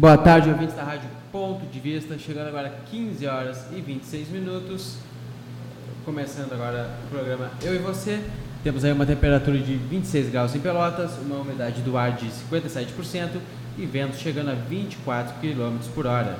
Boa tarde, ouvintes da Rádio Ponto de Vista. Chegando agora 15 horas e 26 minutos. Começando agora o programa Eu e Você. Temos aí uma temperatura de 26 graus em Pelotas, uma umidade do ar de 57% e vento chegando a 24 km por hora.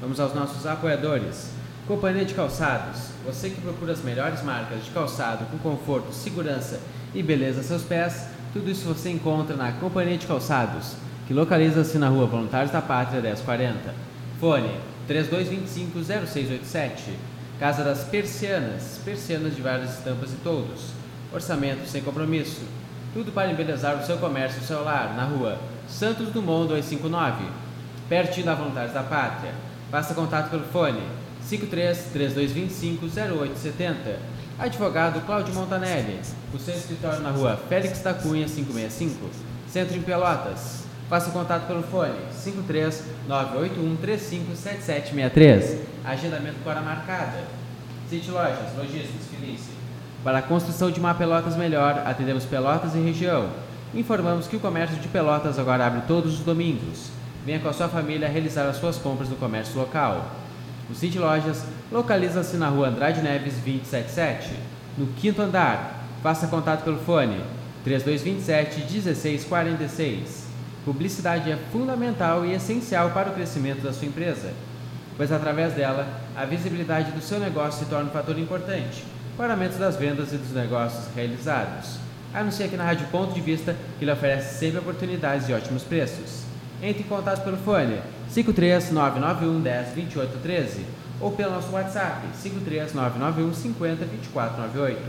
Vamos aos nossos apoiadores. Companhia de Calçados. Você que procura as melhores marcas de calçado com conforto, segurança e beleza a seus pés, tudo isso você encontra na Companhia de Calçados, que localiza-se na rua Voluntários da Pátria 1040. Fone 3225-0687. Casa das Persianas. Persianas de várias estampas e todos. Orçamento sem compromisso. Tudo para embelezar o seu comércio celular na rua Santos Dumont 259, pertinho da Voluntários da Pátria. Faça contato pelo fone 53 3225 0870. Advogado Cláudio Montanelli. O seu escritório na rua Félix da Cunha 565, Centro em Pelotas. Faça contato pelo fone 53 981 357763. Agendamento hora marcada. City Lojas, Logísticos, Felícia. Para a construção de uma Pelotas melhor, atendemos Pelotas e região. Informamos que o comércio de Pelotas agora abre todos os domingos. Venha com a sua família realizar as suas compras no comércio local. O City Lojas localiza-se na rua Andrade Neves 277, no quinto andar. Faça contato pelo fone 3227 1646. Publicidade é fundamental e essencial para o crescimento da sua empresa, pois através dela a visibilidade do seu negócio se torna um fator importante para aumento das vendas e dos negócios realizados. Anuncie aqui na Rádio Ponto de Vista que ele oferece sempre oportunidades e ótimos preços. Entre em contato pelo fone 53991 10 28 13 ou pelo nosso WhatsApp 53991 50 24 98.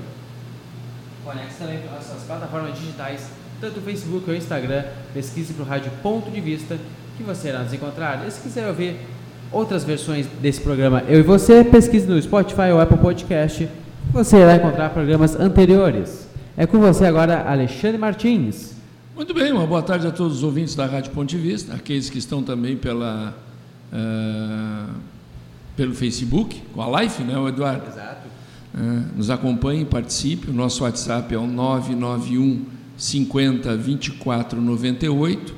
Conecte também pelas nossas plataformas digitais, tanto o Facebook ou o Instagram. Pesquise para o Rádio Ponto de Vista que você irá nos encontrar. E se quiser ouvir outras versões desse programa Eu e Você, pesquise no Spotify ou Apple Podcast. Você irá encontrar programas anteriores. É com você agora, Alexandre Martins. Muito bem, uma boa tarde a todos os ouvintes da Rádio Ponte Vista, aqueles que estão também pela, uh, pelo Facebook, com a live, né, Eduardo? Exato. Uh, nos acompanhe, participe. O nosso WhatsApp é o 991 50 24 98,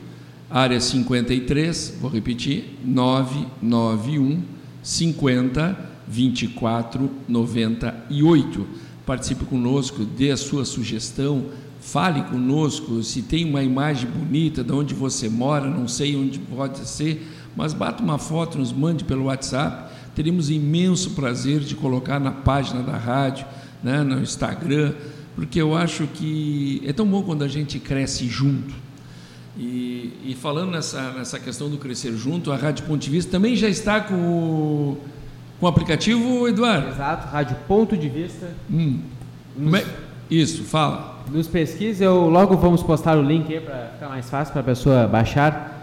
área 53, vou repetir, 991 50 24 98. Participe conosco, dê a sua sugestão, fale conosco, se tem uma imagem bonita de onde você mora, não sei onde pode ser, mas bata uma foto, nos mande pelo WhatsApp. Teremos imenso prazer de colocar na página da rádio, né, no Instagram, porque eu acho que é tão bom quando a gente cresce junto. E, e falando nessa, nessa questão do crescer junto, a Rádio Ponte Vista também já está com o, com o aplicativo, Eduardo? Exato, Rádio Ponto de Vista. Hum. Nos, é? Isso, fala. Nos pesquise, eu logo vamos postar o link aí para ficar mais fácil para a pessoa baixar.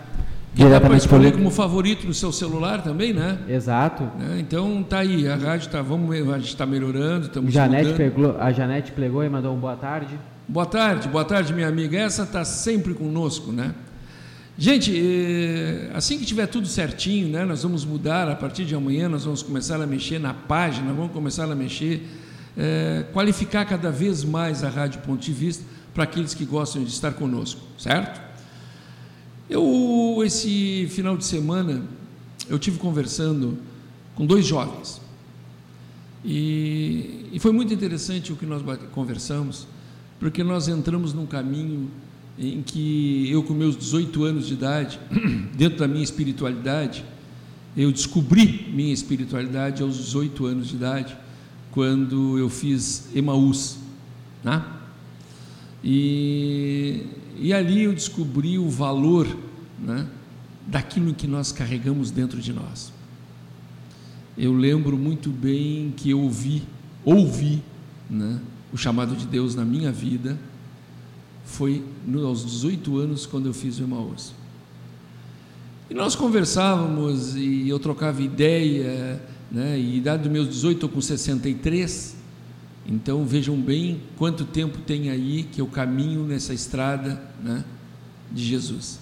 E dá para escolher como favorito no seu celular também, né? Exato. Né? Então tá aí, a rádio tá, vamos, a gente está melhorando, estamos Janete pegou, A Janete pegou e mandou um boa tarde. Boa tarde, boa tarde, minha amiga. Essa está sempre conosco, né? Gente, assim que tiver tudo certinho, né, nós vamos mudar a partir de amanhã, nós vamos começar a mexer na página, vamos começar a mexer, é, qualificar cada vez mais a Rádio Ponto de Vista para aqueles que gostam de estar conosco, certo? Eu, esse final de semana, eu tive conversando com dois jovens. E, e foi muito interessante o que nós conversamos, porque nós entramos num caminho em que eu, com meus 18 anos de idade, dentro da minha espiritualidade, eu descobri minha espiritualidade aos 18 anos de idade, quando eu fiz Emaús. Né? E, e ali eu descobri o valor né, daquilo que nós carregamos dentro de nós. Eu lembro muito bem que eu ouvi, ouvi né, o chamado de Deus na minha vida, foi aos 18 anos quando eu fiz o Emaús. E nós conversávamos e eu trocava ideia, né, e idade dos meus 18 estou com 63, então vejam bem quanto tempo tem aí que eu caminho nessa estrada né, de Jesus,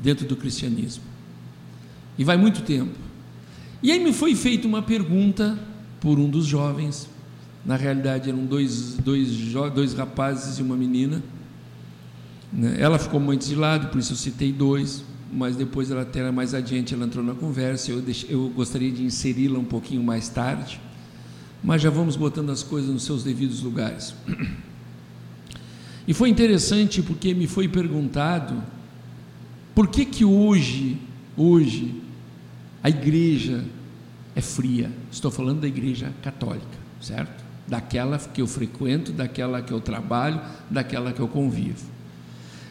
dentro do cristianismo. E vai muito tempo. E aí me foi feita uma pergunta por um dos jovens, na realidade eram dois, dois, dois rapazes e uma menina. Né? Ela ficou muito de lado, por isso eu citei dois. mas depois ela até mais adiante ela entrou na conversa. Eu, deixei, eu gostaria de inseri-la um pouquinho mais tarde, mas já vamos botando as coisas nos seus devidos lugares. E foi interessante porque me foi perguntado por que que hoje, hoje, a igreja é fria. Estou falando da igreja católica, certo? Daquela que eu frequento, daquela que eu trabalho, daquela que eu convivo.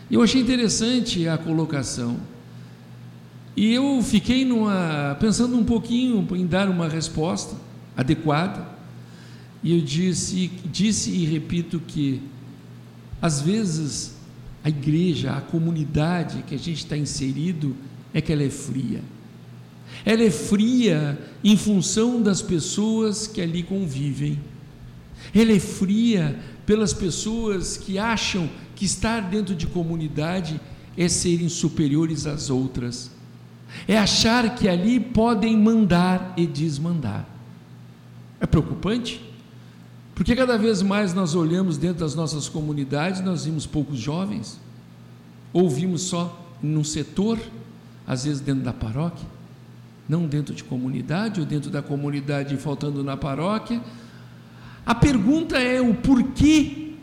Eu achei interessante a colocação. E eu fiquei numa, pensando um pouquinho em dar uma resposta adequada. E eu disse, disse e repito que às vezes, a igreja, a comunidade que a gente está inserido, é que ela é fria. Ela é fria em função das pessoas que ali convivem. Ela é fria pelas pessoas que acham que estar dentro de comunidade é serem superiores às outras. É achar que ali podem mandar e desmandar. É preocupante? Porque cada vez mais nós olhamos dentro das nossas comunidades, nós vimos poucos jovens, ouvimos só num setor, às vezes dentro da paróquia, não dentro de comunidade, ou dentro da comunidade faltando na paróquia. A pergunta é o porquê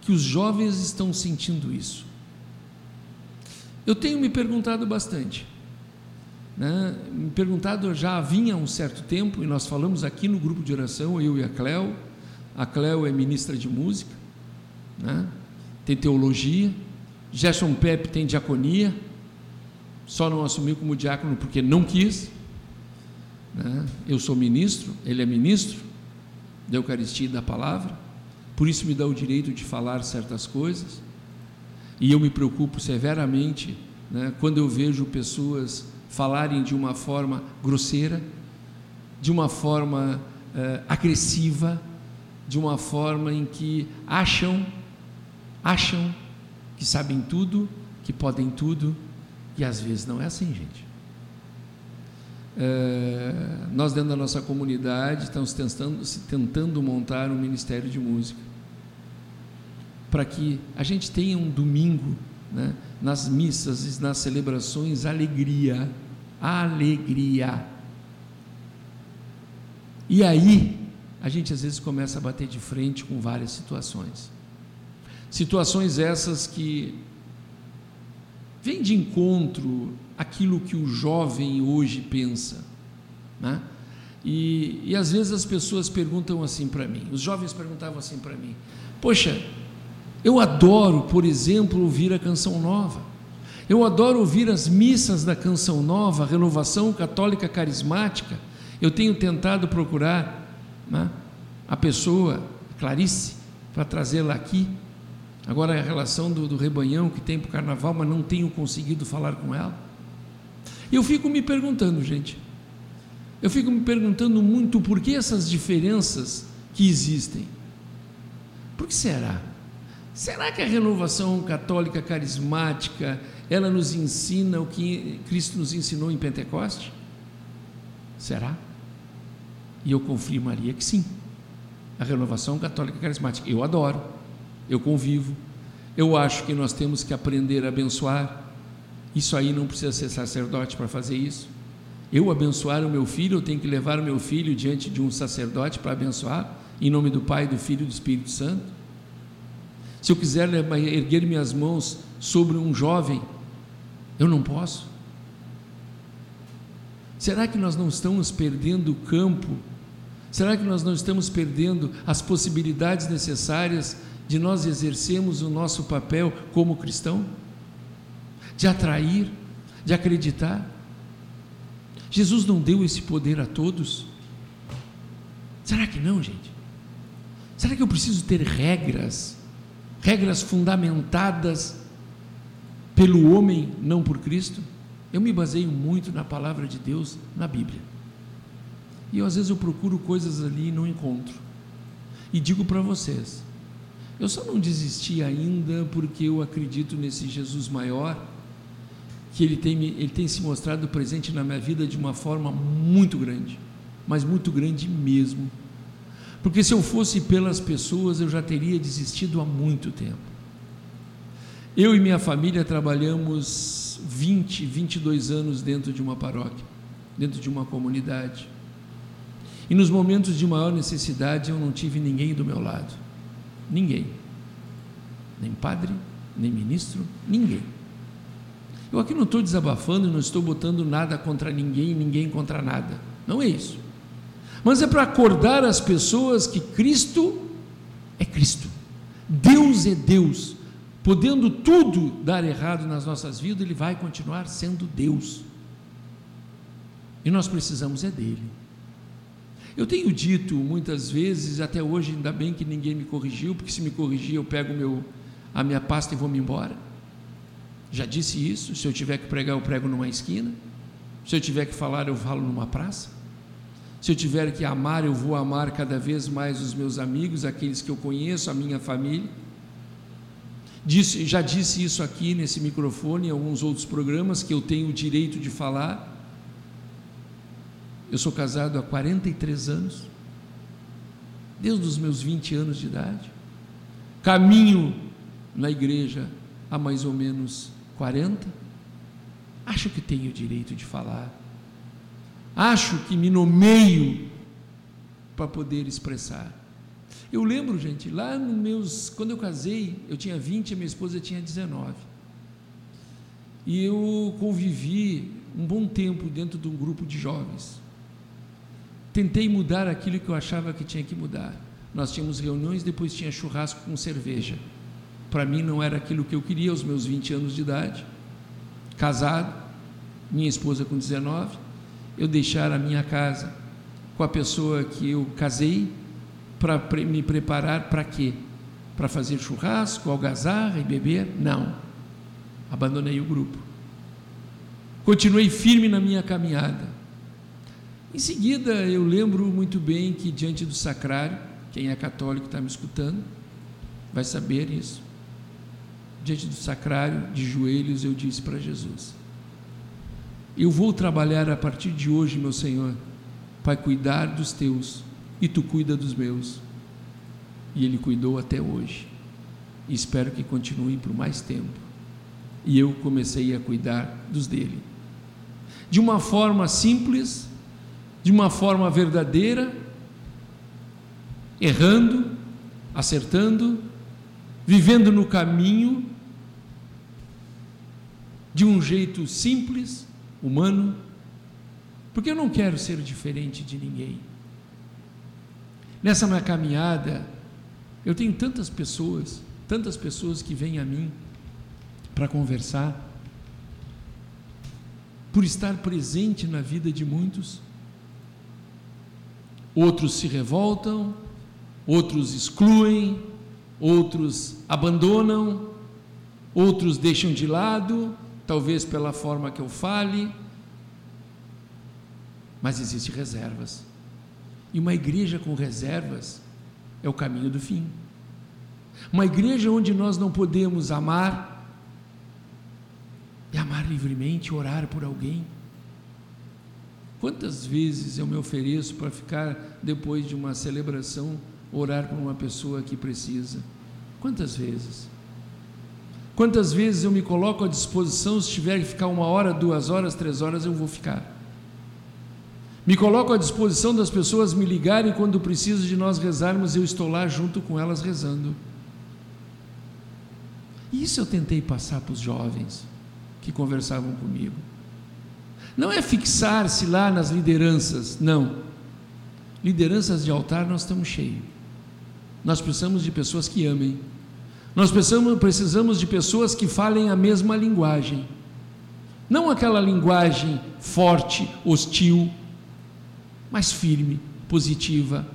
que os jovens estão sentindo isso. Eu tenho me perguntado bastante. Né? Me perguntado já vinha um certo tempo, e nós falamos aqui no grupo de oração, eu e a Cléo, a Cleo é ministra de música, né? tem teologia. Gerson Pepe tem diaconia, só não assumiu como diácono porque não quis. Né? Eu sou ministro, ele é ministro da Eucaristia e da Palavra, por isso me dá o direito de falar certas coisas. E eu me preocupo severamente né, quando eu vejo pessoas falarem de uma forma grosseira, de uma forma eh, agressiva, de uma forma em que acham, acham que sabem tudo, que podem tudo, e às vezes não é assim, gente. É, nós dentro da nossa comunidade estamos tentando, tentando montar um ministério de música para que a gente tenha um domingo né, nas missas e nas celebrações alegria, alegria. E aí a gente às vezes começa a bater de frente com várias situações. Situações essas que vêm de encontro aquilo que o jovem hoje pensa. Né? E, e às vezes as pessoas perguntam assim para mim, os jovens perguntavam assim para mim: Poxa, eu adoro, por exemplo, ouvir a canção nova. Eu adoro ouvir as missas da canção nova, renovação católica carismática. Eu tenho tentado procurar né, a pessoa, Clarice, para trazê-la aqui. Agora a relação do, do rebanhão que tem para o carnaval, mas não tenho conseguido falar com ela. Eu fico me perguntando, gente, eu fico me perguntando muito por que essas diferenças que existem. Por que será? Será que a renovação católica carismática ela nos ensina o que Cristo nos ensinou em Pentecoste? Será? E eu confirmaria que sim. A renovação católica carismática. Eu adoro, eu convivo. Eu acho que nós temos que aprender a abençoar. Isso aí não precisa ser sacerdote para fazer isso. Eu abençoar o meu filho, eu tenho que levar o meu filho diante de um sacerdote para abençoar, em nome do Pai, do Filho e do Espírito Santo. Se eu quiser erguer minhas mãos sobre um jovem, eu não posso. Será que nós não estamos perdendo o campo Será que nós não estamos perdendo as possibilidades necessárias de nós exercermos o nosso papel como cristão? De atrair, de acreditar? Jesus não deu esse poder a todos? Será que não, gente? Será que eu preciso ter regras, regras fundamentadas pelo homem, não por Cristo? Eu me baseio muito na palavra de Deus, na Bíblia. E eu, às vezes eu procuro coisas ali e não encontro. E digo para vocês, eu só não desisti ainda porque eu acredito nesse Jesus maior, que ele tem, ele tem se mostrado presente na minha vida de uma forma muito grande, mas muito grande mesmo. Porque se eu fosse pelas pessoas, eu já teria desistido há muito tempo. Eu e minha família trabalhamos 20, 22 anos dentro de uma paróquia, dentro de uma comunidade. E nos momentos de maior necessidade eu não tive ninguém do meu lado. Ninguém. Nem padre, nem ministro, ninguém. Eu aqui não estou desabafando e não estou botando nada contra ninguém, ninguém contra nada. Não é isso. Mas é para acordar as pessoas que Cristo é Cristo. Deus é Deus. Podendo tudo dar errado nas nossas vidas, Ele vai continuar sendo Deus. E nós precisamos é dele. Eu tenho dito muitas vezes, até hoje, ainda bem que ninguém me corrigiu, porque se me corrigir eu pego meu, a minha pasta e vou me embora. Já disse isso, se eu tiver que pregar, eu prego numa esquina. Se eu tiver que falar, eu falo numa praça. Se eu tiver que amar, eu vou amar cada vez mais os meus amigos, aqueles que eu conheço, a minha família. Disse, já disse isso aqui nesse microfone, em alguns outros programas, que eu tenho o direito de falar. Eu sou casado há 43 anos, desde os meus 20 anos de idade. Caminho na igreja há mais ou menos 40. Acho que tenho o direito de falar. Acho que me nomeio para poder expressar. Eu lembro, gente, lá nos meus. Quando eu casei, eu tinha 20 e minha esposa tinha 19. E eu convivi um bom tempo dentro de um grupo de jovens. Tentei mudar aquilo que eu achava que tinha que mudar. Nós tínhamos reuniões, depois tinha churrasco com cerveja. Para mim não era aquilo que eu queria aos meus 20 anos de idade. Casado, minha esposa com 19, eu deixar a minha casa com a pessoa que eu casei para me preparar para quê? Para fazer churrasco, algazarra e beber? Não. Abandonei o grupo. Continuei firme na minha caminhada. Em seguida, eu lembro muito bem que diante do sacrário, quem é católico está me escutando, vai saber isso. Diante do sacrário, de joelhos, eu disse para Jesus: Eu vou trabalhar a partir de hoje, meu Senhor, para cuidar dos teus e tu cuida dos meus. E ele cuidou até hoje. E espero que continue por mais tempo. E eu comecei a cuidar dos dele. De uma forma simples, de uma forma verdadeira, errando, acertando, vivendo no caminho de um jeito simples, humano, porque eu não quero ser diferente de ninguém. Nessa minha caminhada, eu tenho tantas pessoas, tantas pessoas que vêm a mim para conversar, por estar presente na vida de muitos. Outros se revoltam, outros excluem, outros abandonam, outros deixam de lado, talvez pela forma que eu fale, mas existem reservas. E uma igreja com reservas é o caminho do fim. Uma igreja onde nós não podemos amar e amar livremente, orar por alguém. Quantas vezes eu me ofereço para ficar depois de uma celebração orar por uma pessoa que precisa? Quantas vezes? Quantas vezes eu me coloco à disposição, se tiver que ficar uma hora, duas horas, três horas, eu vou ficar. Me coloco à disposição das pessoas me ligarem quando preciso de nós rezarmos, eu estou lá junto com elas rezando. Isso eu tentei passar para os jovens que conversavam comigo. Não é fixar-se lá nas lideranças, não. Lideranças de altar nós estamos cheios. Nós precisamos de pessoas que amem. Nós precisamos, precisamos de pessoas que falem a mesma linguagem. Não aquela linguagem forte, hostil, mais firme, positiva,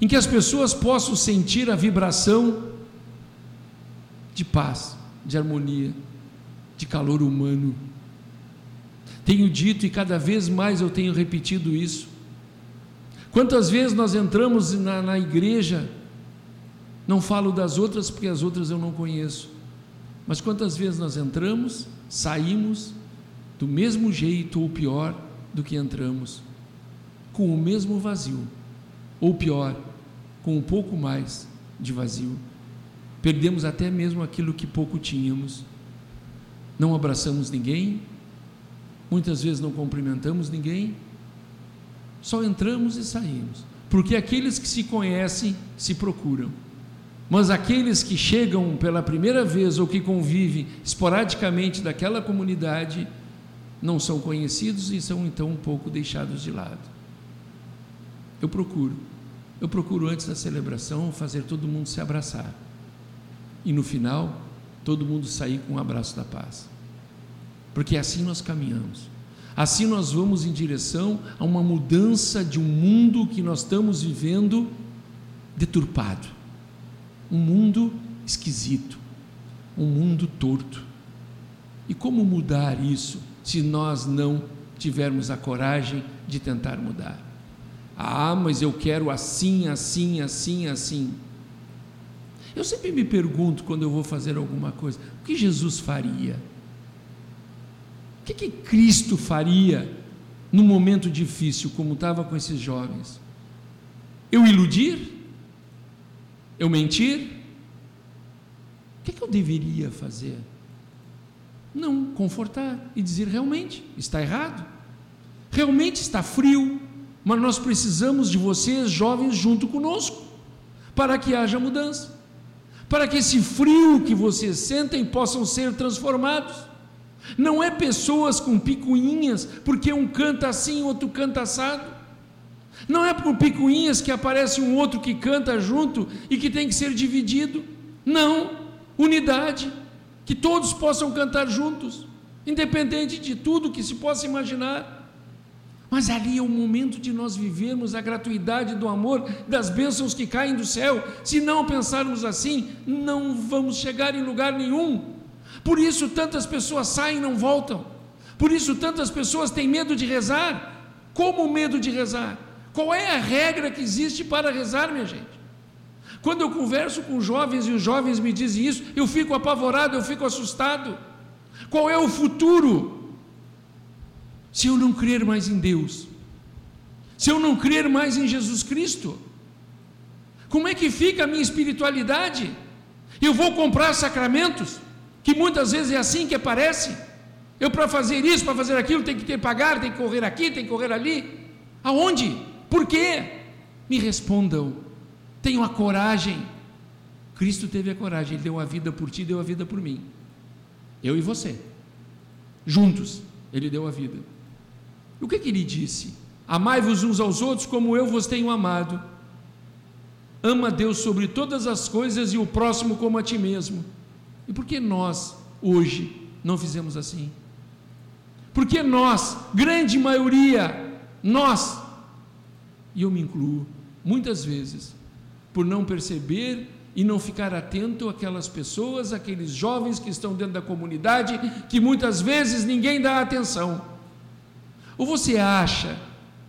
em que as pessoas possam sentir a vibração de paz, de harmonia, de calor humano. Tenho dito e cada vez mais eu tenho repetido isso. Quantas vezes nós entramos na, na igreja, não falo das outras porque as outras eu não conheço, mas quantas vezes nós entramos, saímos do mesmo jeito ou pior, do que entramos, com o mesmo vazio, ou pior, com um pouco mais de vazio. perdemos até mesmo aquilo que pouco tínhamos. Não abraçamos ninguém, muitas vezes não cumprimentamos ninguém, só entramos e saímos, porque aqueles que se conhecem se procuram. Mas aqueles que chegam pela primeira vez ou que convivem esporadicamente daquela comunidade não são conhecidos e são então um pouco deixados de lado. Eu procuro, eu procuro antes da celebração fazer todo mundo se abraçar e no final todo mundo sair com um abraço da paz, porque assim nós caminhamos. Assim nós vamos em direção a uma mudança de um mundo que nós estamos vivendo deturpado um mundo esquisito, um mundo torto. E como mudar isso se nós não tivermos a coragem de tentar mudar? Ah, mas eu quero assim, assim, assim, assim. Eu sempre me pergunto quando eu vou fazer alguma coisa: o que Jesus faria? Que, que Cristo faria num momento difícil, como estava com esses jovens? Eu iludir? Eu mentir? O que, que eu deveria fazer? Não, confortar e dizer realmente está errado, realmente está frio, mas nós precisamos de vocês, jovens, junto conosco, para que haja mudança, para que esse frio que vocês sentem possam ser transformados. Não é pessoas com picuinhas, porque um canta assim, outro canta assado. Não é por picuinhas que aparece um outro que canta junto e que tem que ser dividido. Não, unidade, que todos possam cantar juntos, independente de tudo que se possa imaginar. Mas ali é o momento de nós vivermos a gratuidade do amor, das bênçãos que caem do céu. Se não pensarmos assim, não vamos chegar em lugar nenhum. Por isso tantas pessoas saem e não voltam. Por isso tantas pessoas têm medo de rezar. Como medo de rezar? Qual é a regra que existe para rezar, minha gente? Quando eu converso com jovens e os jovens me dizem isso, eu fico apavorado, eu fico assustado. Qual é o futuro? Se eu não crer mais em Deus, se eu não crer mais em Jesus Cristo, como é que fica a minha espiritualidade? Eu vou comprar sacramentos, que muitas vezes é assim que aparece. Eu, para fazer isso, para fazer aquilo, tem que ter pagar, tem que correr aqui, tem que correr ali. Aonde? Por quê? Me respondam. Tenham a coragem. Cristo teve a coragem, Ele deu a vida por ti, deu a vida por mim. Eu e você. Juntos, Ele deu a vida. O que, que Ele disse? Amai-vos uns aos outros como eu vos tenho amado. Ama Deus sobre todas as coisas e o próximo como a ti mesmo. E por que nós, hoje, não fizemos assim? Porque nós, grande maioria, nós, e eu me incluo, muitas vezes, por não perceber e não ficar atento àquelas pessoas, aqueles jovens que estão dentro da comunidade, que muitas vezes ninguém dá atenção. Ou você acha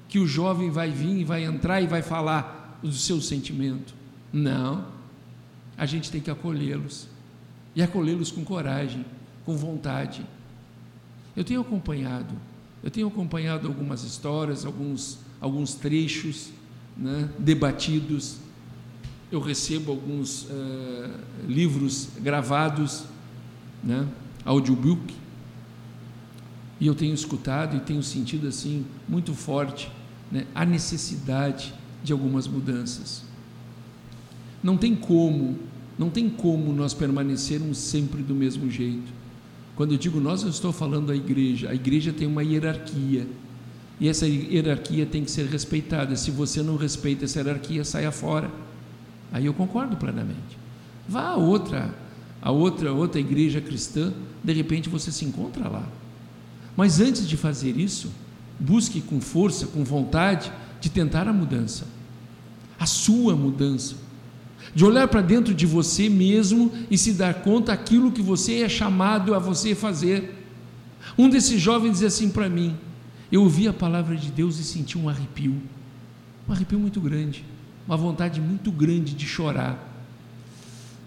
que o jovem vai vir, vai entrar e vai falar do seu sentimento? Não. A gente tem que acolhê-los. E acolhê-los com coragem, com vontade. Eu tenho acompanhado, eu tenho acompanhado algumas histórias, alguns alguns trechos né, debatidos. Eu recebo alguns uh, livros gravados, né, audiobook, e eu tenho escutado e tenho sentido assim muito forte né, a necessidade de algumas mudanças. Não tem como, não tem como nós permanecermos sempre do mesmo jeito. Quando eu digo nós, eu estou falando da igreja. A igreja tem uma hierarquia. E essa hierarquia tem que ser respeitada. Se você não respeita essa hierarquia, saia fora. Aí eu concordo plenamente. Vá a outra, a outra, outra igreja cristã, de repente você se encontra lá. Mas antes de fazer isso, busque com força, com vontade de tentar a mudança. A sua mudança. De olhar para dentro de você mesmo e se dar conta daquilo que você é chamado a você fazer. Um desses jovens dizia assim para mim: eu ouvi a palavra de Deus e senti um arrepio, um arrepio muito grande, uma vontade muito grande de chorar.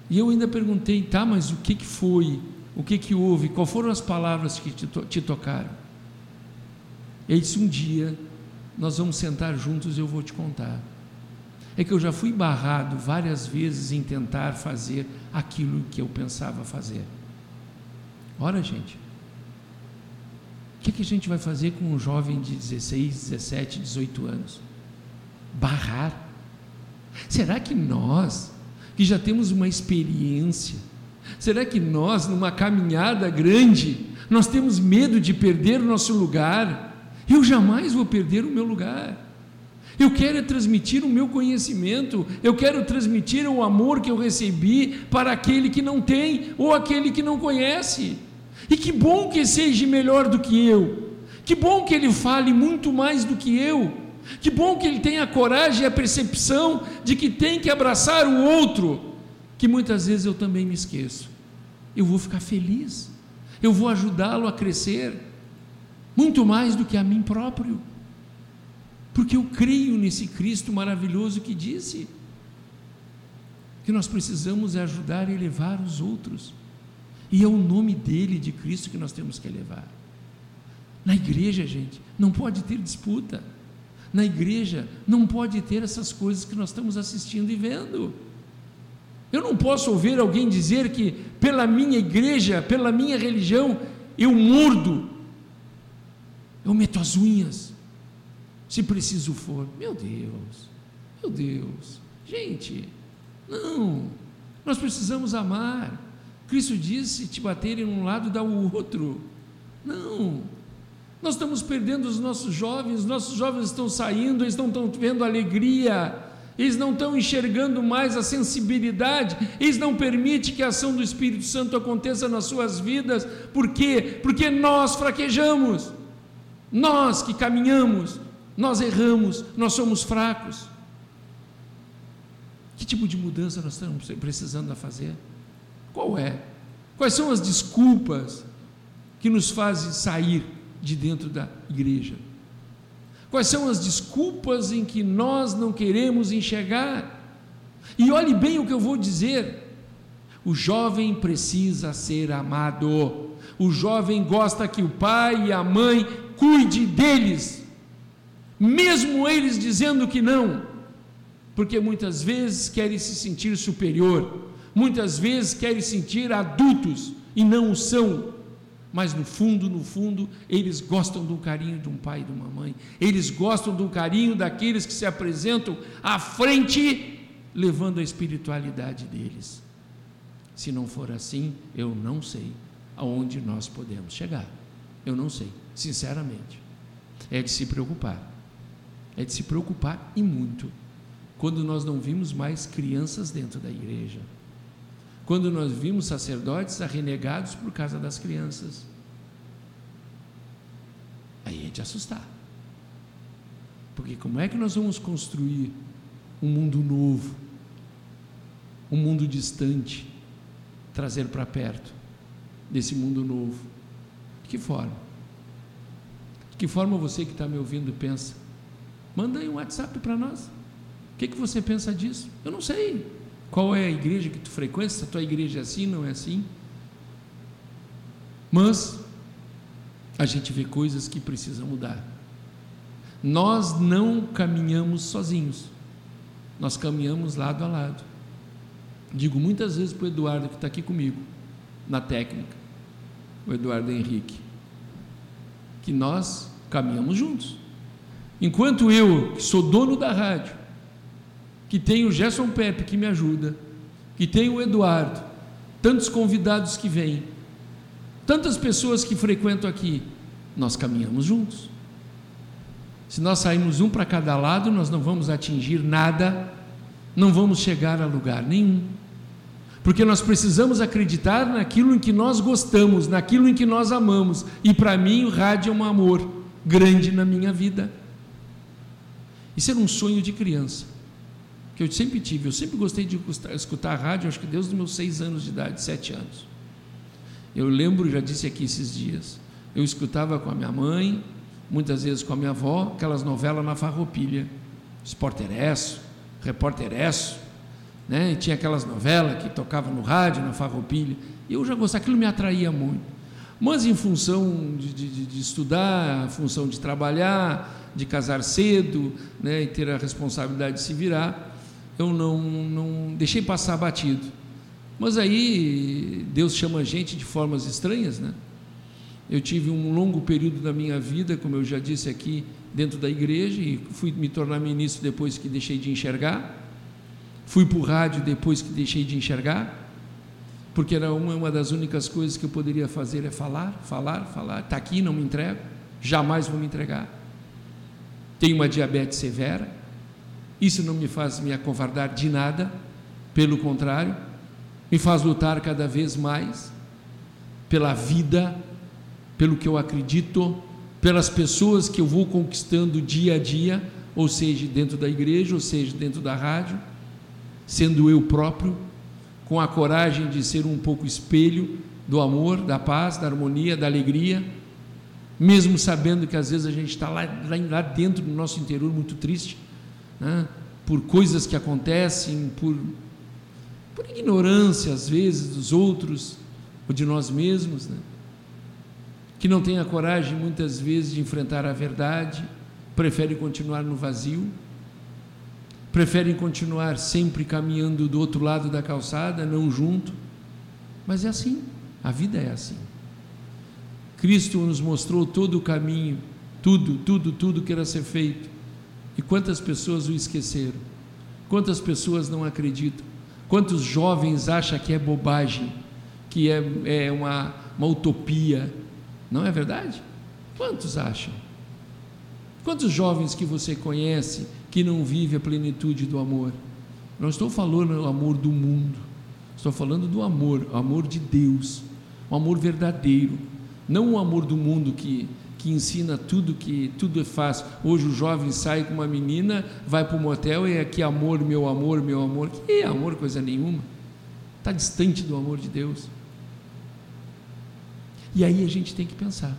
E eu ainda perguntei, tá, mas o que, que foi? O que, que houve? Quais foram as palavras que te, te tocaram? Ele disse: Um dia nós vamos sentar juntos e eu vou te contar. É que eu já fui barrado várias vezes em tentar fazer aquilo que eu pensava fazer. Ora, gente, o que, que a gente vai fazer com um jovem de 16, 17, 18 anos? Barrar. Será que nós, que já temos uma experiência, será que nós, numa caminhada grande, nós temos medo de perder o nosso lugar? Eu jamais vou perder o meu lugar. Eu quero transmitir o meu conhecimento, eu quero transmitir o amor que eu recebi para aquele que não tem ou aquele que não conhece. E que bom que seja melhor do que eu, que bom que ele fale muito mais do que eu, que bom que ele tenha a coragem e a percepção de que tem que abraçar o outro, que muitas vezes eu também me esqueço. Eu vou ficar feliz, eu vou ajudá-lo a crescer, muito mais do que a mim próprio porque eu creio nesse Cristo maravilhoso que disse que nós precisamos ajudar e elevar os outros, e é o nome dele, de Cristo, que nós temos que elevar. Na igreja, gente, não pode ter disputa, na igreja não pode ter essas coisas que nós estamos assistindo e vendo. Eu não posso ouvir alguém dizer que pela minha igreja, pela minha religião, eu mordo, eu meto as unhas, se preciso for. Meu Deus, meu Deus, gente, não, nós precisamos amar. Cristo disse: te baterem um lado, dá o outro. Não, nós estamos perdendo os nossos jovens, os nossos jovens estão saindo, eles não estão vendo alegria, eles não estão enxergando mais a sensibilidade, eles não permitem que a ação do Espírito Santo aconteça nas suas vidas, por quê? Porque nós fraquejamos, nós que caminhamos, nós erramos, nós somos fracos. Que tipo de mudança nós estamos precisando fazer? Qual é? Quais são as desculpas que nos fazem sair de dentro da igreja? Quais são as desculpas em que nós não queremos enxergar? E olhe bem o que eu vou dizer. O jovem precisa ser amado. O jovem gosta que o pai e a mãe cuide deles mesmo eles dizendo que não, porque muitas vezes querem se sentir superior, muitas vezes querem sentir adultos e não o são, mas no fundo, no fundo, eles gostam do carinho de um pai e de uma mãe, eles gostam do carinho daqueles que se apresentam à frente, levando a espiritualidade deles. Se não for assim, eu não sei aonde nós podemos chegar. Eu não sei, sinceramente. É de se preocupar é de se preocupar e muito quando nós não vimos mais crianças dentro da igreja, quando nós vimos sacerdotes renegados por causa das crianças. Aí é de assustar. Porque como é que nós vamos construir um mundo novo, um mundo distante, trazer para perto desse mundo novo? De que forma? De que forma você que está me ouvindo pensa? Manda aí um WhatsApp para nós. O que, que você pensa disso? Eu não sei. Qual é a igreja que tu frequenta? Se a tua igreja é assim, não é assim? Mas a gente vê coisas que precisam mudar. Nós não caminhamos sozinhos. Nós caminhamos lado a lado. Digo muitas vezes para o Eduardo que está aqui comigo, na técnica, o Eduardo Henrique, que nós caminhamos juntos. Enquanto eu, que sou dono da rádio, que tenho o Gerson Pepe que me ajuda, que tenho o Eduardo, tantos convidados que vêm, tantas pessoas que frequentam aqui, nós caminhamos juntos. Se nós sairmos um para cada lado, nós não vamos atingir nada, não vamos chegar a lugar nenhum. Porque nós precisamos acreditar naquilo em que nós gostamos, naquilo em que nós amamos. E para mim o rádio é um amor grande na minha vida. Isso era um sonho de criança, que eu sempre tive. Eu sempre gostei de escutar a rádio, acho que desde os meus seis anos de idade, sete anos. Eu lembro, já disse aqui esses dias, eu escutava com a minha mãe, muitas vezes com a minha avó, aquelas novelas na farroupilha, Esporteresso, Repórteresso, né? Tinha aquelas novelas que tocavam no rádio, na farroupilha, e eu já gostava, aquilo me atraía muito. Mas em função de, de, de estudar, função de trabalhar, de casar cedo né, e ter a responsabilidade de se virar, eu não, não deixei passar batido. Mas aí Deus chama a gente de formas estranhas, né? Eu tive um longo período da minha vida, como eu já disse aqui, dentro da igreja e fui me tornar ministro depois que deixei de enxergar. Fui para o rádio depois que deixei de enxergar, porque era uma, uma das únicas coisas que eu poderia fazer é falar, falar, falar. Está aqui, não me entrego, jamais vou me entregar. Tenho uma diabetes severa, isso não me faz me acovardar de nada, pelo contrário, me faz lutar cada vez mais pela vida, pelo que eu acredito, pelas pessoas que eu vou conquistando dia a dia, ou seja, dentro da igreja, ou seja, dentro da rádio, sendo eu próprio, com a coragem de ser um pouco espelho do amor, da paz, da harmonia, da alegria, mesmo sabendo que às vezes a gente está lá, lá dentro do nosso interior muito triste, né? por coisas que acontecem, por, por ignorância às vezes dos outros ou de nós mesmos, né? que não tem a coragem muitas vezes de enfrentar a verdade, prefere continuar no vazio, preferem continuar sempre caminhando do outro lado da calçada, não junto, mas é assim, a vida é assim. Cristo nos mostrou todo o caminho, tudo, tudo, tudo que era ser feito. E quantas pessoas o esqueceram? Quantas pessoas não acreditam? Quantos jovens acham que é bobagem, que é, é uma, uma utopia? Não é verdade? Quantos acham? Quantos jovens que você conhece que não vive a plenitude do amor? Não estou falando do amor do mundo, estou falando do amor, o amor de Deus, o amor verdadeiro, não o amor do mundo que que ensina tudo que tudo é fácil. Hoje o jovem sai com uma menina, vai para o motel e é que amor, meu amor, meu amor. Que amor, coisa nenhuma. Está distante do amor de Deus. E aí a gente tem que pensar.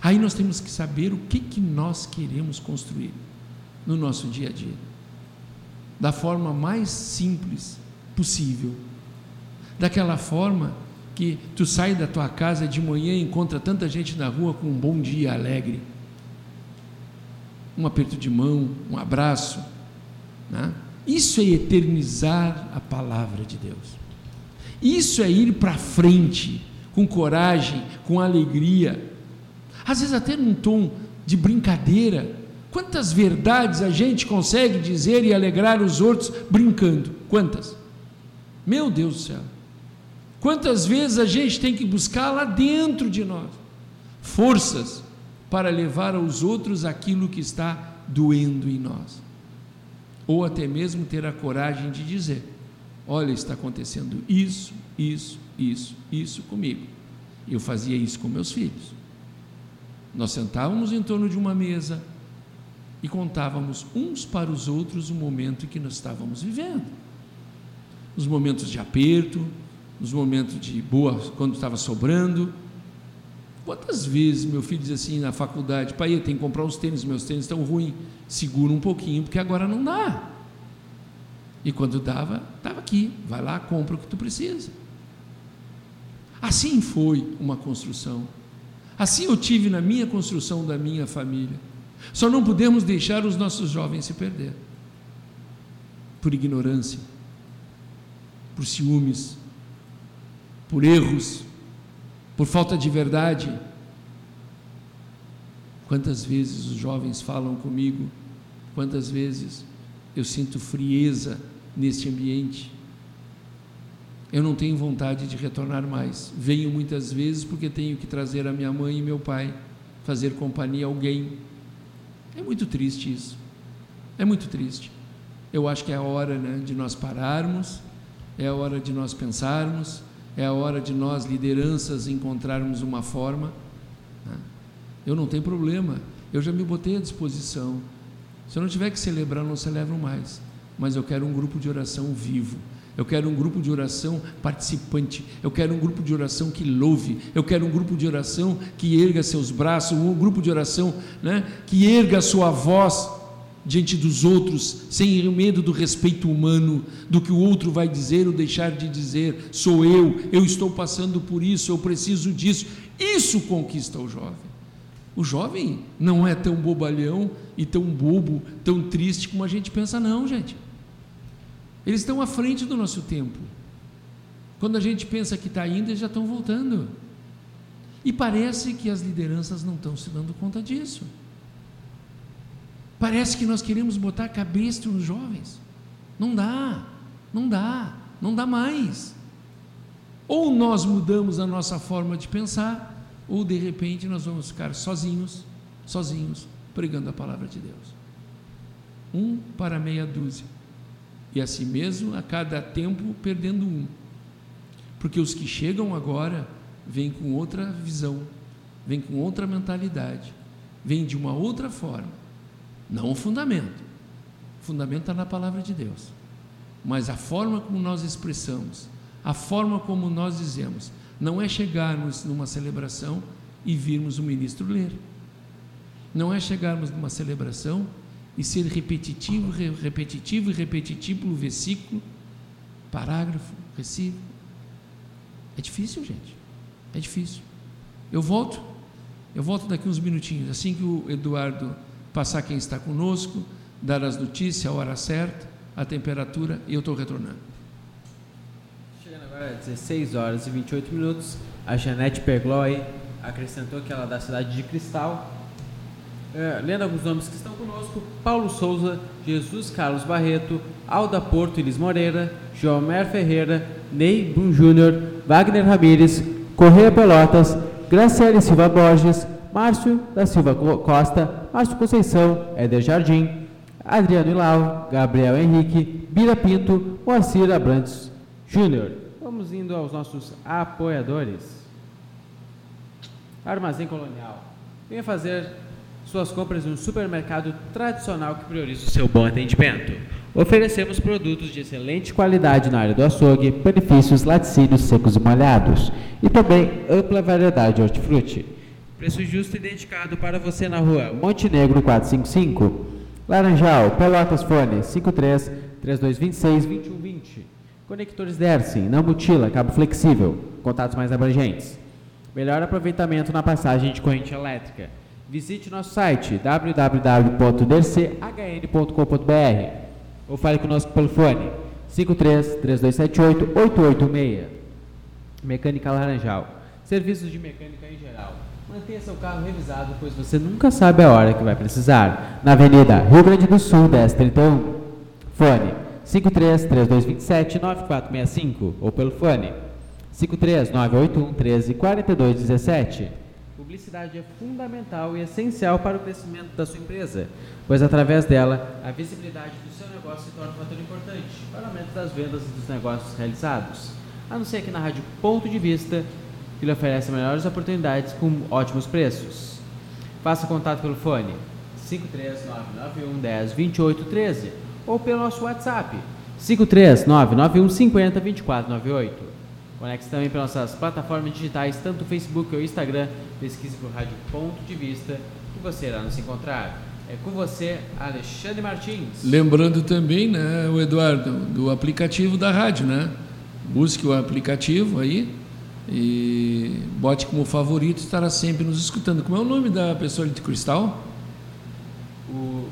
Aí nós temos que saber o que, que nós queremos construir no nosso dia a dia. Da forma mais simples possível. Daquela forma que tu sai da tua casa de manhã e encontra tanta gente na rua com um bom dia alegre. Um aperto de mão, um abraço. Né? Isso é eternizar a palavra de Deus. Isso é ir para frente, com coragem, com alegria. Às vezes até num tom de brincadeira. Quantas verdades a gente consegue dizer e alegrar os outros brincando? Quantas? Meu Deus do céu. Quantas vezes a gente tem que buscar lá dentro de nós forças para levar aos outros aquilo que está doendo em nós? Ou até mesmo ter a coragem de dizer: Olha, está acontecendo isso, isso, isso, isso comigo. Eu fazia isso com meus filhos. Nós sentávamos em torno de uma mesa e contávamos uns para os outros o momento que nós estávamos vivendo. Os momentos de aperto, nos momentos de boa, quando estava sobrando. Quantas vezes meu filho diz assim na faculdade, pai, eu tenho que comprar uns tênis, meus tênis estão ruins, segura um pouquinho, porque agora não dá. E quando dava, estava aqui, vai lá, compra o que tu precisa. Assim foi uma construção. Assim eu tive na minha construção da minha família. Só não podemos deixar os nossos jovens se perder por ignorância, por ciúmes, por erros, por falta de verdade. Quantas vezes os jovens falam comigo, quantas vezes eu sinto frieza neste ambiente. Eu não tenho vontade de retornar mais. Venho muitas vezes porque tenho que trazer a minha mãe e meu pai, fazer companhia a alguém. É muito triste isso. É muito triste. Eu acho que é a hora né, de nós pararmos, é a hora de nós pensarmos, é a hora de nós, lideranças, encontrarmos uma forma. Né? Eu não tenho problema, eu já me botei à disposição. Se eu não tiver que celebrar, não celebro mais. Mas eu quero um grupo de oração vivo. Eu quero um grupo de oração participante. Eu quero um grupo de oração que louve. Eu quero um grupo de oração que erga seus braços. Um grupo de oração né, que erga sua voz diante dos outros, sem medo do respeito humano, do que o outro vai dizer ou deixar de dizer, sou eu, eu estou passando por isso, eu preciso disso. Isso conquista o jovem. O jovem não é tão bobalhão e tão bobo, tão triste como a gente pensa, não, gente. Eles estão à frente do nosso tempo. Quando a gente pensa que está indo, eles já estão voltando. E parece que as lideranças não estão se dando conta disso. Parece que nós queremos botar cabeça nos jovens. Não dá, não dá, não dá mais. Ou nós mudamos a nossa forma de pensar, ou de repente nós vamos ficar sozinhos, sozinhos, pregando a palavra de Deus. Um para meia dúzia. E assim mesmo, a cada tempo, perdendo um. Porque os que chegam agora vêm com outra visão, vêm com outra mentalidade, vêm de uma outra forma. Não o fundamento. O fundamento está na palavra de Deus. Mas a forma como nós expressamos, a forma como nós dizemos, não é chegarmos numa celebração e virmos o ministro ler. Não é chegarmos numa celebração e ser repetitivo, repetitivo e repetitivo o versículo, parágrafo, versículo. É difícil, gente. É difícil. Eu volto. Eu volto daqui uns minutinhos, assim que o Eduardo passar quem está conosco, dar as notícias, a hora certa, a temperatura, e eu estou retornando. Chegando agora às 16 horas e 28 minutos, a Janete Pergloy acrescentou que ela é da cidade de Cristal. É, lendo alguns nomes que estão conosco: Paulo Souza, Jesus Carlos Barreto, Alda Porto Elis Moreira, Joamer Ferreira, Ney Brum Júnior, Wagner Ramires, Correia Pelotas, Graciele Silva Borges, Márcio da Silva Costa, Márcio Conceição, Éder Jardim, Adriano Ilau, Gabriel Henrique, Bira Pinto, Moacir Abrantes Júnior. Vamos indo aos nossos apoiadores. Armazém Colonial. Venha fazer suas compras em um supermercado tradicional que prioriza o seu bom atendimento. Oferecemos produtos de excelente qualidade na área do açougue, benefícios, laticínios secos e molhados e também ampla variedade de hortifruti. Preço justo e dedicado para você na rua Montenegro 455. Laranjal, Pelotas Fone 53 3226 2120. Conectores Dersin, não mutila, cabo flexível, contatos mais abrangentes. Melhor aproveitamento na passagem de corrente elétrica. Visite nosso site www.derchn.com.br ou fale conosco pelo fone 53 3278 886. Mecânica Laranjal. Serviços de mecânica em geral Mantenha seu carro revisado, pois você nunca sabe a hora que vai precisar. Na Avenida Rio Grande do Sul, 1031. Fone 53 3227 9465 ou pelo fone 53 981 13 42 17. Publicidade é fundamental e essencial para o crescimento da sua empresa, pois através dela a visibilidade do seu negócio se torna um fator importante para o aumento das vendas e dos negócios realizados. A não ser aqui na Rádio Ponto de Vista, que lhe oferece melhores oportunidades com ótimos preços. Faça contato pelo fone 53991 10 28 13 ou pelo nosso WhatsApp 53991 50 24 98. Conecte também pelas nossas plataformas digitais, tanto o Facebook ou o Instagram. Pesquise por Rádio Ponto de Vista que você irá nos encontrar. É com você, Alexandre Martins. Lembrando também, né, o Eduardo, do aplicativo da rádio, né? Busque o aplicativo aí, e bote como favorito, estará sempre nos escutando. Como é o nome da pessoa de cristal? O,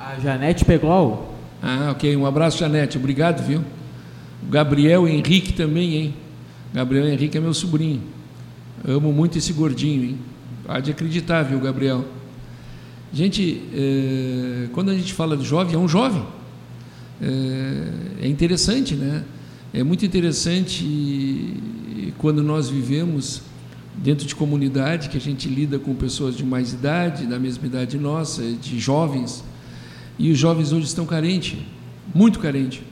a Janete Pegol. Ah, ok. Um abraço, Janete. Obrigado, viu? Gabriel Henrique também, hein? Gabriel Henrique é meu sobrinho. amo muito esse gordinho, hein? Pode acreditar, viu, Gabriel? Gente, é, quando a gente fala de jovem, é um jovem. É, é interessante, né? É muito interessante quando nós vivemos dentro de comunidade, que a gente lida com pessoas de mais idade, da mesma idade nossa, de jovens, e os jovens hoje estão carentes, muito carentes.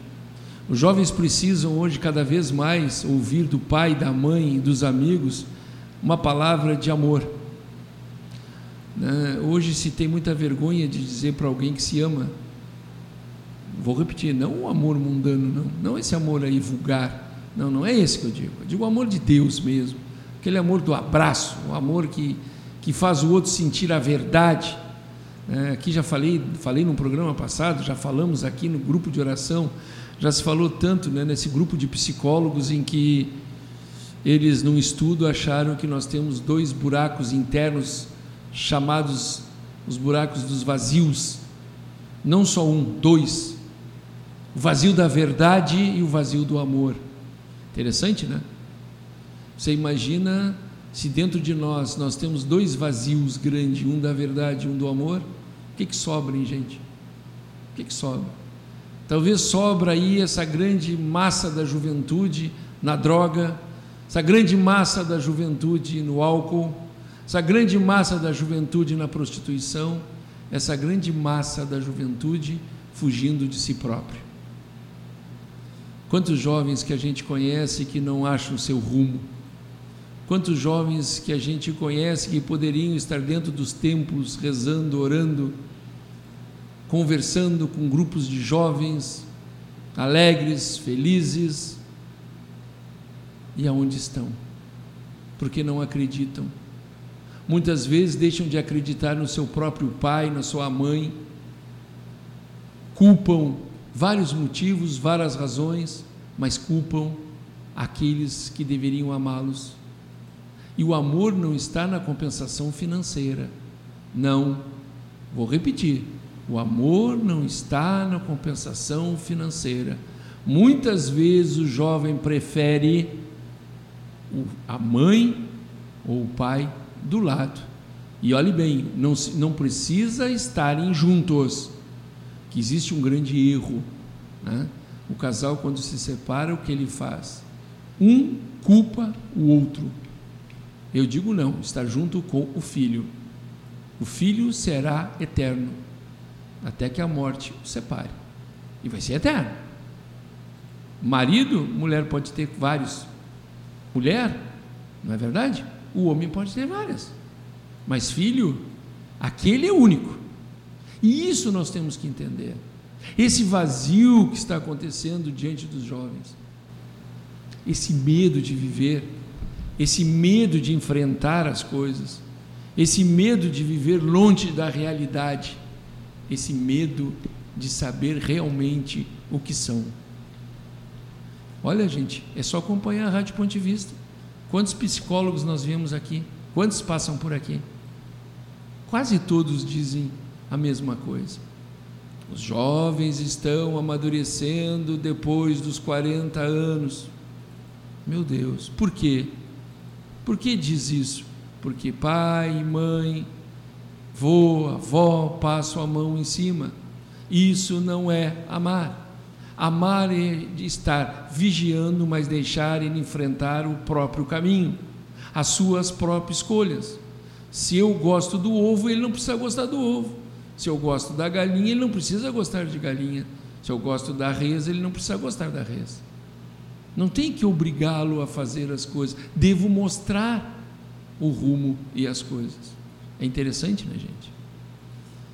Os jovens precisam hoje cada vez mais ouvir do pai, da mãe, dos amigos, uma palavra de amor. Né? Hoje se tem muita vergonha de dizer para alguém que se ama. Vou repetir, não o amor mundano, não, não esse amor aí vulgar, não, não é esse que eu digo. Eu digo o amor de Deus mesmo. Aquele amor do abraço, o amor que, que faz o outro sentir a verdade. É, aqui já falei, falei num programa passado, já falamos aqui no grupo de oração, já se falou tanto né, nesse grupo de psicólogos em que eles, num estudo, acharam que nós temos dois buracos internos chamados os buracos dos vazios. Não só um, dois. O vazio da verdade e o vazio do amor. Interessante, né? Você imagina se dentro de nós nós temos dois vazios grandes, um da verdade e um do amor, o que, que sobra, hein, gente? O que, que sobra? Talvez sobra aí essa grande massa da juventude na droga, essa grande massa da juventude no álcool, essa grande massa da juventude na prostituição, essa grande massa da juventude fugindo de si próprio. Quantos jovens que a gente conhece que não acham seu rumo? Quantos jovens que a gente conhece que poderiam estar dentro dos templos, rezando, orando, conversando com grupos de jovens alegres, felizes, e aonde estão? Porque não acreditam. Muitas vezes deixam de acreditar no seu próprio pai, na sua mãe, culpam vários motivos, várias razões, mas culpam aqueles que deveriam amá-los. E o amor não está na compensação financeira. Não. Vou repetir. O amor não está na compensação financeira. Muitas vezes o jovem prefere a mãe ou o pai do lado. E olhe bem, não, não precisa estarem juntos, que existe um grande erro. Né? O casal, quando se separa, o que ele faz? Um culpa o outro. Eu digo não, estar junto com o filho. O filho será eterno, até que a morte o separe. E vai ser eterno. Marido, mulher pode ter vários, mulher, não é verdade? O homem pode ter várias, mas filho, aquele é único. E isso nós temos que entender. Esse vazio que está acontecendo diante dos jovens, esse medo de viver, esse medo de enfrentar as coisas, esse medo de viver longe da realidade, esse medo de saber realmente o que são. Olha, gente, é só acompanhar a Rádio Ponte Vista. Quantos psicólogos nós vemos aqui? Quantos passam por aqui? Quase todos dizem a mesma coisa. Os jovens estão amadurecendo depois dos 40 anos. Meu Deus, por quê? Por que diz isso? Porque pai, mãe, vô, avó passam a mão em cima. Isso não é amar. Amar é estar vigiando, mas deixar ele enfrentar o próprio caminho, as suas próprias escolhas. Se eu gosto do ovo, ele não precisa gostar do ovo. Se eu gosto da galinha, ele não precisa gostar de galinha. Se eu gosto da res, ele não precisa gostar da res. Não tem que obrigá-lo a fazer as coisas. Devo mostrar o rumo e as coisas. É interessante, né, gente?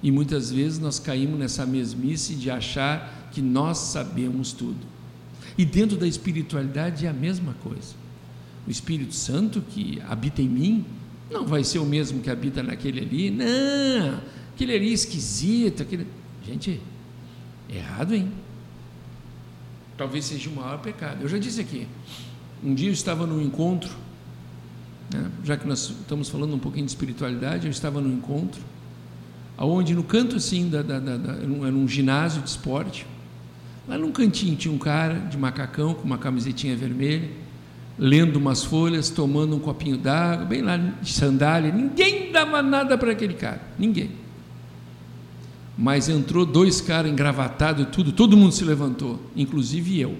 E muitas vezes nós caímos nessa mesmice de achar que nós sabemos tudo. E dentro da espiritualidade é a mesma coisa. O Espírito Santo que habita em mim não vai ser o mesmo que habita naquele ali. Não, aquele ali é esquisito. Aquele... Gente, errado, hein? Talvez seja o maior pecado. Eu já disse aqui. Um dia eu estava num encontro, né? já que nós estamos falando um pouquinho de espiritualidade, eu estava num encontro, aonde no canto assim, da, da, da, da era um ginásio de esporte, Lá num cantinho tinha um cara de macacão com uma camisetinha vermelha, lendo umas folhas, tomando um copinho d'água, bem lá de sandália. Ninguém dava nada para aquele cara, ninguém. Mas entrou dois caras engravatados e tudo, todo mundo se levantou, inclusive eu.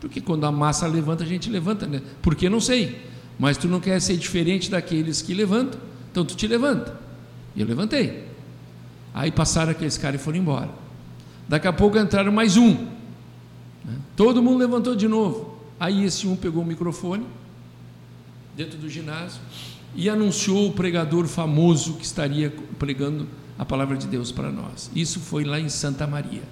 Porque quando a massa levanta, a gente levanta, né? Porque não sei. Mas tu não quer ser diferente daqueles que levantam, então tu te levanta. E eu levantei. Aí passaram aqueles caras e foram embora. Daqui a pouco entraram mais um. Né? Todo mundo levantou de novo. Aí esse um pegou o microfone dentro do ginásio e anunciou o pregador famoso que estaria pregando a palavra de Deus para nós. Isso foi lá em Santa Maria.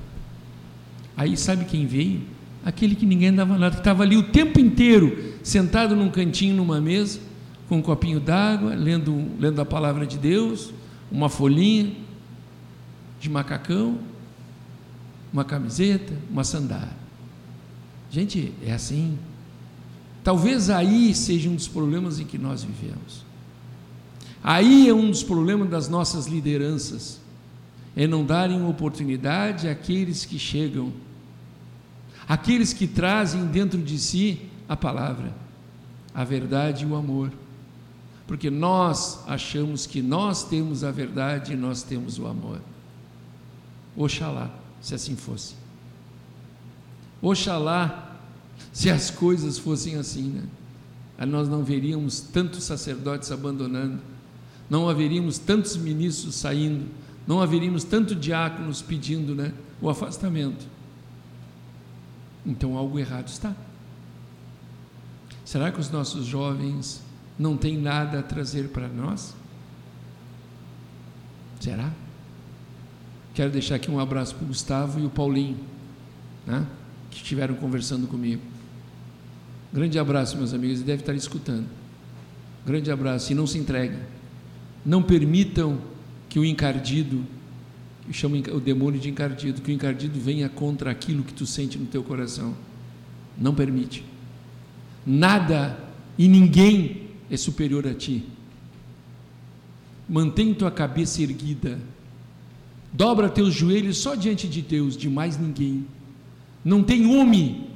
Aí sabe quem veio? Aquele que ninguém dava nada, que estava ali o tempo inteiro, sentado num cantinho, numa mesa, com um copinho d'água, lendo, lendo a palavra de Deus, uma folhinha de macacão, uma camiseta, uma sandália. Gente, é assim. Talvez aí seja um dos problemas em que nós vivemos. Aí é um dos problemas das nossas lideranças, é não darem oportunidade àqueles que chegam aqueles que trazem dentro de si a palavra, a verdade e o amor. Porque nós achamos que nós temos a verdade e nós temos o amor. Oxalá, se assim fosse. Oxalá, se as coisas fossem assim, né? Nós não veríamos tantos sacerdotes abandonando, não haveríamos tantos ministros saindo, não haveríamos tantos diáconos pedindo né, o afastamento. Então algo errado está. Será que os nossos jovens não têm nada a trazer para nós? Será? Quero deixar aqui um abraço para o Gustavo e o Paulinho, né, que estiveram conversando comigo. Grande abraço, meus amigos, e deve estar escutando. Grande abraço, e não se entreguem. Não permitam que o encardido, que chama o demônio de encardido, que o encardido venha contra aquilo que tu sente no teu coração. Não permite. Nada e ninguém é superior a ti. Mantém tua cabeça erguida. Dobra teus joelhos só diante de Deus, de mais ninguém. Não tem homem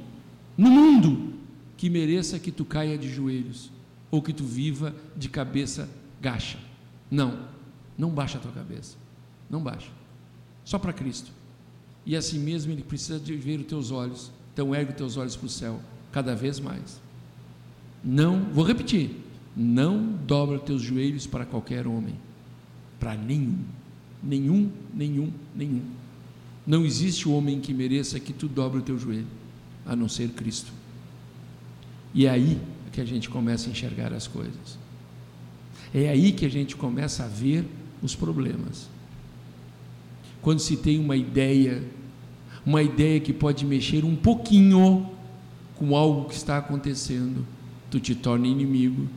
no mundo que mereça que tu caia de joelhos ou que tu viva de cabeça gacha. Não, não baixa a tua cabeça. Não baixa. Só para Cristo. E assim mesmo Ele precisa de ver os teus olhos. Então ergue os teus olhos para o céu, cada vez mais. Não, vou repetir, não dobra teus joelhos para qualquer homem, para nenhum, nenhum, nenhum, nenhum. Não existe homem que mereça que tu dobre o teu joelho, a não ser Cristo. E é aí que a gente começa a enxergar as coisas. É aí que a gente começa a ver os problemas. Quando se tem uma ideia, uma ideia que pode mexer um pouquinho com algo que está acontecendo, tu te torna inimigo.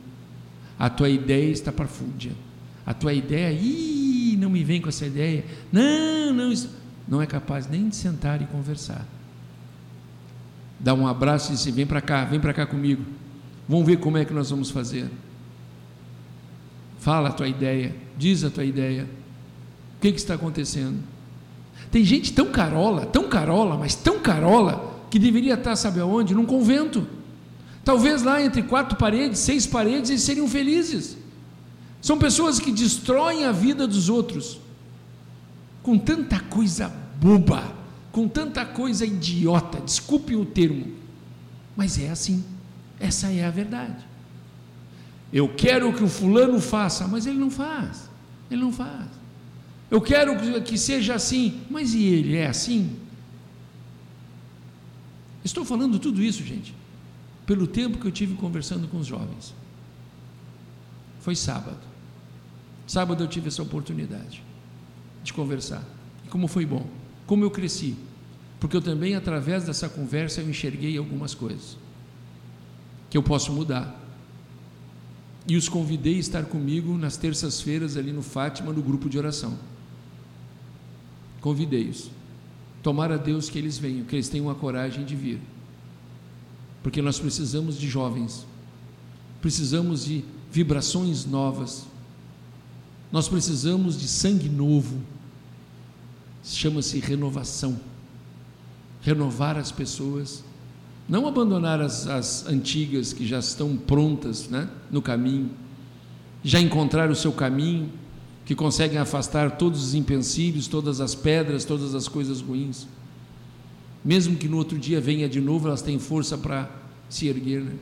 A tua ideia está parfúndia. A tua ideia, ih, não me vem com essa ideia. Não, não, não é capaz nem de sentar e conversar. Dá um abraço e diz: Vem para cá, vem para cá comigo. Vamos ver como é que nós vamos fazer. Fala a tua ideia, diz a tua ideia. O que, que está acontecendo? Tem gente tão carola, tão carola, mas tão carola, que deveria estar, sabe aonde? Num convento. Talvez lá entre quatro paredes, seis paredes, eles seriam felizes. São pessoas que destroem a vida dos outros com tanta coisa boba, com tanta coisa idiota, desculpe o termo, mas é assim, essa é a verdade. Eu quero que o fulano faça, mas ele não faz, ele não faz. Eu quero que seja assim, mas e ele é assim? Estou falando tudo isso, gente, pelo tempo que eu tive conversando com os jovens. Foi sábado. Sábado eu tive essa oportunidade de conversar. E como foi bom, como eu cresci, porque eu também, através dessa conversa, eu enxerguei algumas coisas que eu posso mudar. E os convidei a estar comigo nas terças-feiras ali no Fátima, no grupo de oração. Convidei-os. Tomara a Deus que eles venham, que eles tenham a coragem de vir. Porque nós precisamos de jovens, precisamos de vibrações novas, nós precisamos de sangue novo, chama-se renovação. Renovar as pessoas, não abandonar as, as antigas que já estão prontas né, no caminho, já encontrar o seu caminho, que conseguem afastar todos os empecilhos, todas as pedras, todas as coisas ruins. Mesmo que no outro dia venha de novo, elas têm força para se erguer. Né?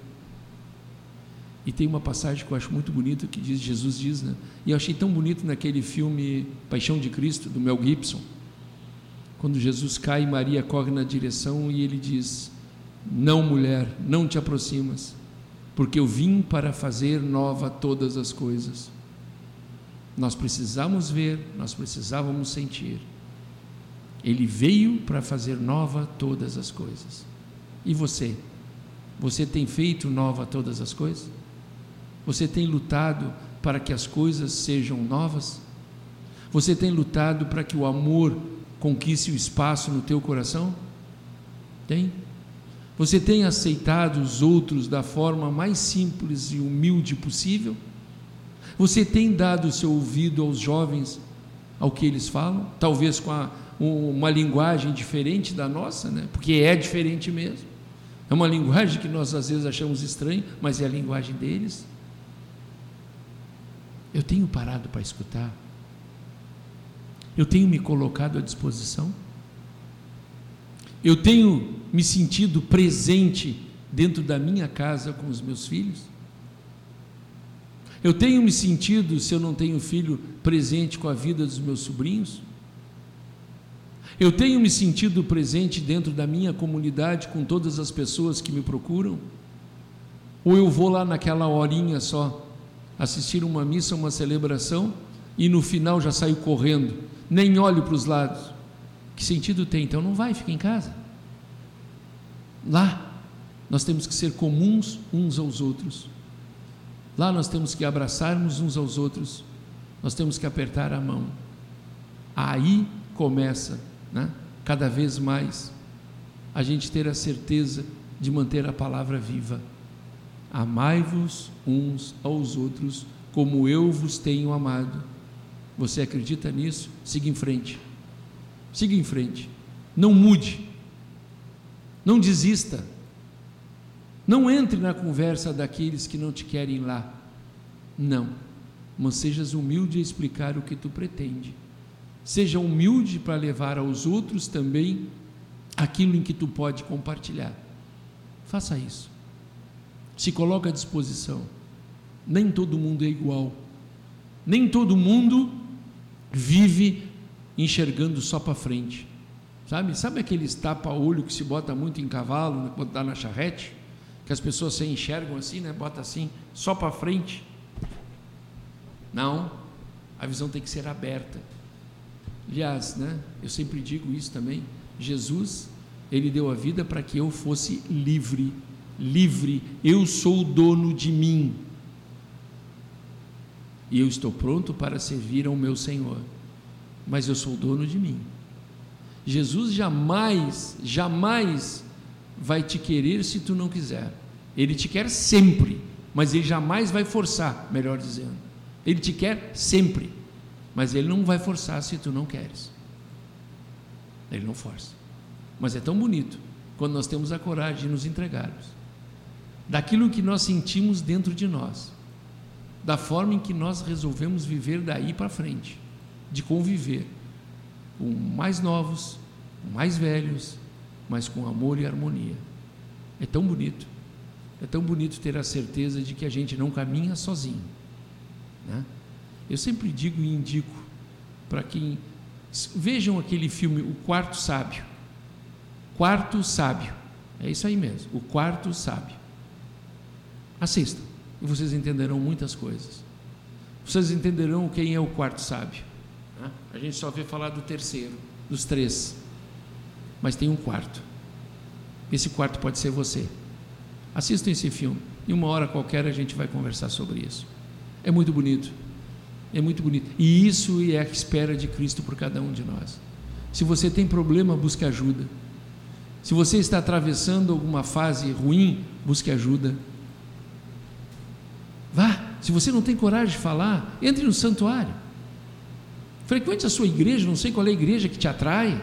E tem uma passagem que eu acho muito bonita que diz, Jesus diz, né? E eu achei tão bonito naquele filme Paixão de Cristo, do Mel Gibson, quando Jesus cai, Maria corre na direção e ele diz: Não, mulher, não te aproximas, porque eu vim para fazer nova todas as coisas. Nós precisamos ver, nós precisávamos sentir. Ele veio para fazer nova todas as coisas. E você? Você tem feito nova todas as coisas? Você tem lutado para que as coisas sejam novas? Você tem lutado para que o amor conquiste o espaço no teu coração? Tem? Você tem aceitado os outros da forma mais simples e humilde possível? Você tem dado o seu ouvido aos jovens, ao que eles falam? Talvez com a, uma linguagem diferente da nossa, né? porque é diferente mesmo. É uma linguagem que nós às vezes achamos estranha, mas é a linguagem deles. Eu tenho parado para escutar. Eu tenho me colocado à disposição. Eu tenho me sentido presente dentro da minha casa com os meus filhos. Eu tenho me sentido, se eu não tenho filho, presente com a vida dos meus sobrinhos. Eu tenho me sentido presente dentro da minha comunidade com todas as pessoas que me procuram? Ou eu vou lá naquela horinha só assistir uma missa, uma celebração e no final já saio correndo, nem olho para os lados? Que sentido tem? Então não vai, fica em casa. Lá nós temos que ser comuns uns aos outros. Lá nós temos que abraçarmos uns aos outros. Nós temos que apertar a mão. Aí começa né? cada vez mais, a gente ter a certeza de manter a palavra viva. Amai-vos uns aos outros, como eu vos tenho amado. Você acredita nisso? Siga em frente. Siga em frente. Não mude. Não desista. Não entre na conversa daqueles que não te querem lá. Não. Mas sejas humilde a explicar o que tu pretende. Seja humilde para levar aos outros também aquilo em que tu pode compartilhar. Faça isso. Se coloque à disposição. Nem todo mundo é igual. Nem todo mundo vive enxergando só para frente. Sabe? Sabe aqueles tapa-olho que se bota muito em cavalo, botar na charrete? Que as pessoas se enxergam assim, né? Bota assim, só para frente. Não. A visão tem que ser aberta. Aliás, né, eu sempre digo isso também. Jesus, ele deu a vida para que eu fosse livre, livre. Eu sou o dono de mim. E eu estou pronto para servir ao meu Senhor. Mas eu sou o dono de mim. Jesus jamais, jamais vai te querer se tu não quiser. Ele te quer sempre, mas ele jamais vai forçar, melhor dizendo. Ele te quer sempre. Mas ele não vai forçar se tu não queres. Ele não força. Mas é tão bonito quando nós temos a coragem de nos entregarmos daquilo que nós sentimos dentro de nós, da forma em que nós resolvemos viver daí para frente, de conviver com mais novos, mais velhos, mas com amor e harmonia. É tão bonito. É tão bonito ter a certeza de que a gente não caminha sozinho. Né? Eu sempre digo e indico para quem. Vejam aquele filme O Quarto Sábio. Quarto Sábio. É isso aí mesmo, O Quarto Sábio. Assistam e vocês entenderão muitas coisas. Vocês entenderão quem é o quarto sábio. Né? A gente só vê falar do terceiro, dos três. Mas tem um quarto. Esse quarto pode ser você. Assistam esse filme. E uma hora qualquer a gente vai conversar sobre isso. É muito bonito. É muito bonito. E isso é a espera de Cristo por cada um de nós. Se você tem problema, busque ajuda. Se você está atravessando alguma fase ruim, busque ajuda. Vá. Se você não tem coragem de falar, entre no santuário. Frequente a sua igreja, não sei qual é a igreja que te atrai,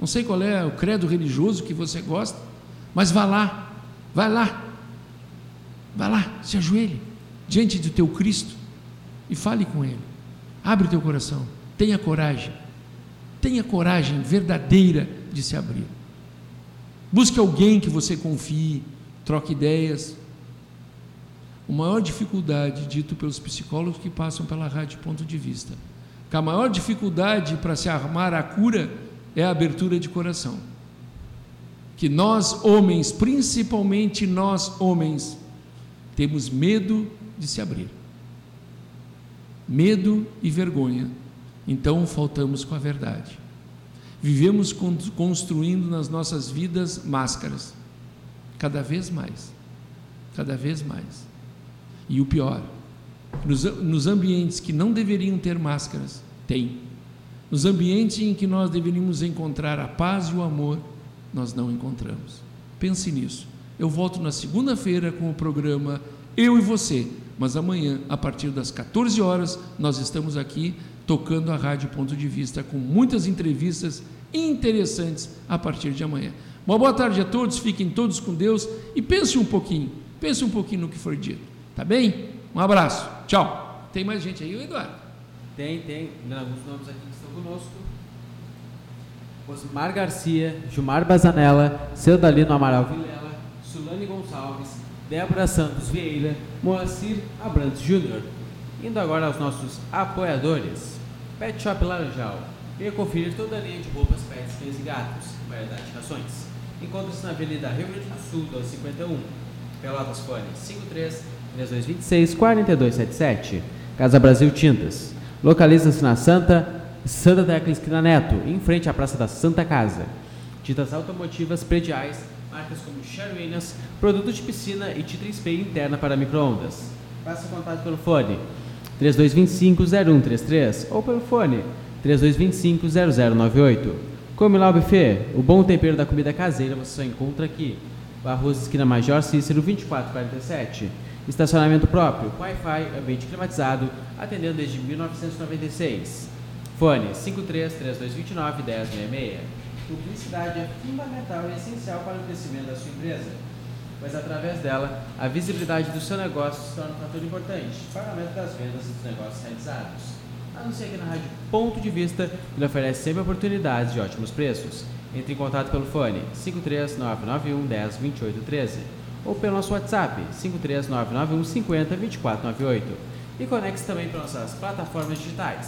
não sei qual é o credo religioso que você gosta, mas vá lá, vai lá, vá lá, se ajoelhe diante do teu Cristo e fale com Ele. Abre o teu coração, tenha coragem, tenha coragem verdadeira de se abrir. Busque alguém que você confie, troque ideias. A maior dificuldade, dito pelos psicólogos que passam pela rádio ponto de vista, que a maior dificuldade para se armar a cura é a abertura de coração. Que nós, homens, principalmente nós, homens, temos medo de se abrir medo e vergonha. Então faltamos com a verdade. Vivemos construindo nas nossas vidas máscaras, cada vez mais, cada vez mais. E o pior, nos, nos ambientes que não deveriam ter máscaras, tem. Nos ambientes em que nós deveríamos encontrar a paz e o amor, nós não encontramos. Pense nisso. Eu volto na segunda-feira com o programa Eu e Você mas amanhã, a partir das 14 horas, nós estamos aqui tocando a Rádio Ponto de Vista com muitas entrevistas interessantes a partir de amanhã. Uma boa tarde a todos, fiquem todos com Deus e pense um pouquinho, pense um pouquinho no que foi dito, tá bem? Um abraço, tchau. Tem mais gente aí, Eduardo? Tem, tem, alguns nomes aqui que estão conosco. Osmar Garcia, Gilmar Bazanella, Ceudalino Amaral Vilela, Sulane Gonçalves, Débora Santos Vieira, Moacir Abrantes Júnior. Indo agora aos nossos apoiadores. Pet Shop Laranjal. Venha conferir toda a linha de roupas, pets, cães e gatos. Variedade de rações. Encontra-se na Avenida Rio Grande do Sul, 251. Pelotas Fone 53 3226 4277. Casa Brasil Tintas. Localiza-se na Santa Santa Tecla Esquina Neto, em frente à Praça da Santa Casa. Tintas automotivas prediais, marcas como Sherwin Williams, produtos de piscina e tinta spray interna para microondas. Faça contato pelo fone 3225-0133 ou pelo fone 3225-0098. Come lá o buffet, o bom tempero da comida caseira você só encontra aqui. Barroso Esquina Major Cícero 2447. Estacionamento próprio, Wi-Fi, ambiente climatizado, atendendo desde 1996. Fone 53 3229 1066. Publicidade é fundamental e essencial para o crescimento da sua empresa, pois através dela a visibilidade do seu negócio se torna um fator importante para o aumento das vendas e dos negócios realizados. Anuncie aqui na Rádio Ponto de Vista, que lhe oferece sempre oportunidades de ótimos preços. Entre em contato pelo fone 53991 10 28 13 ou pelo nosso WhatsApp 53991 50 2498 e conecte também para nossas plataformas digitais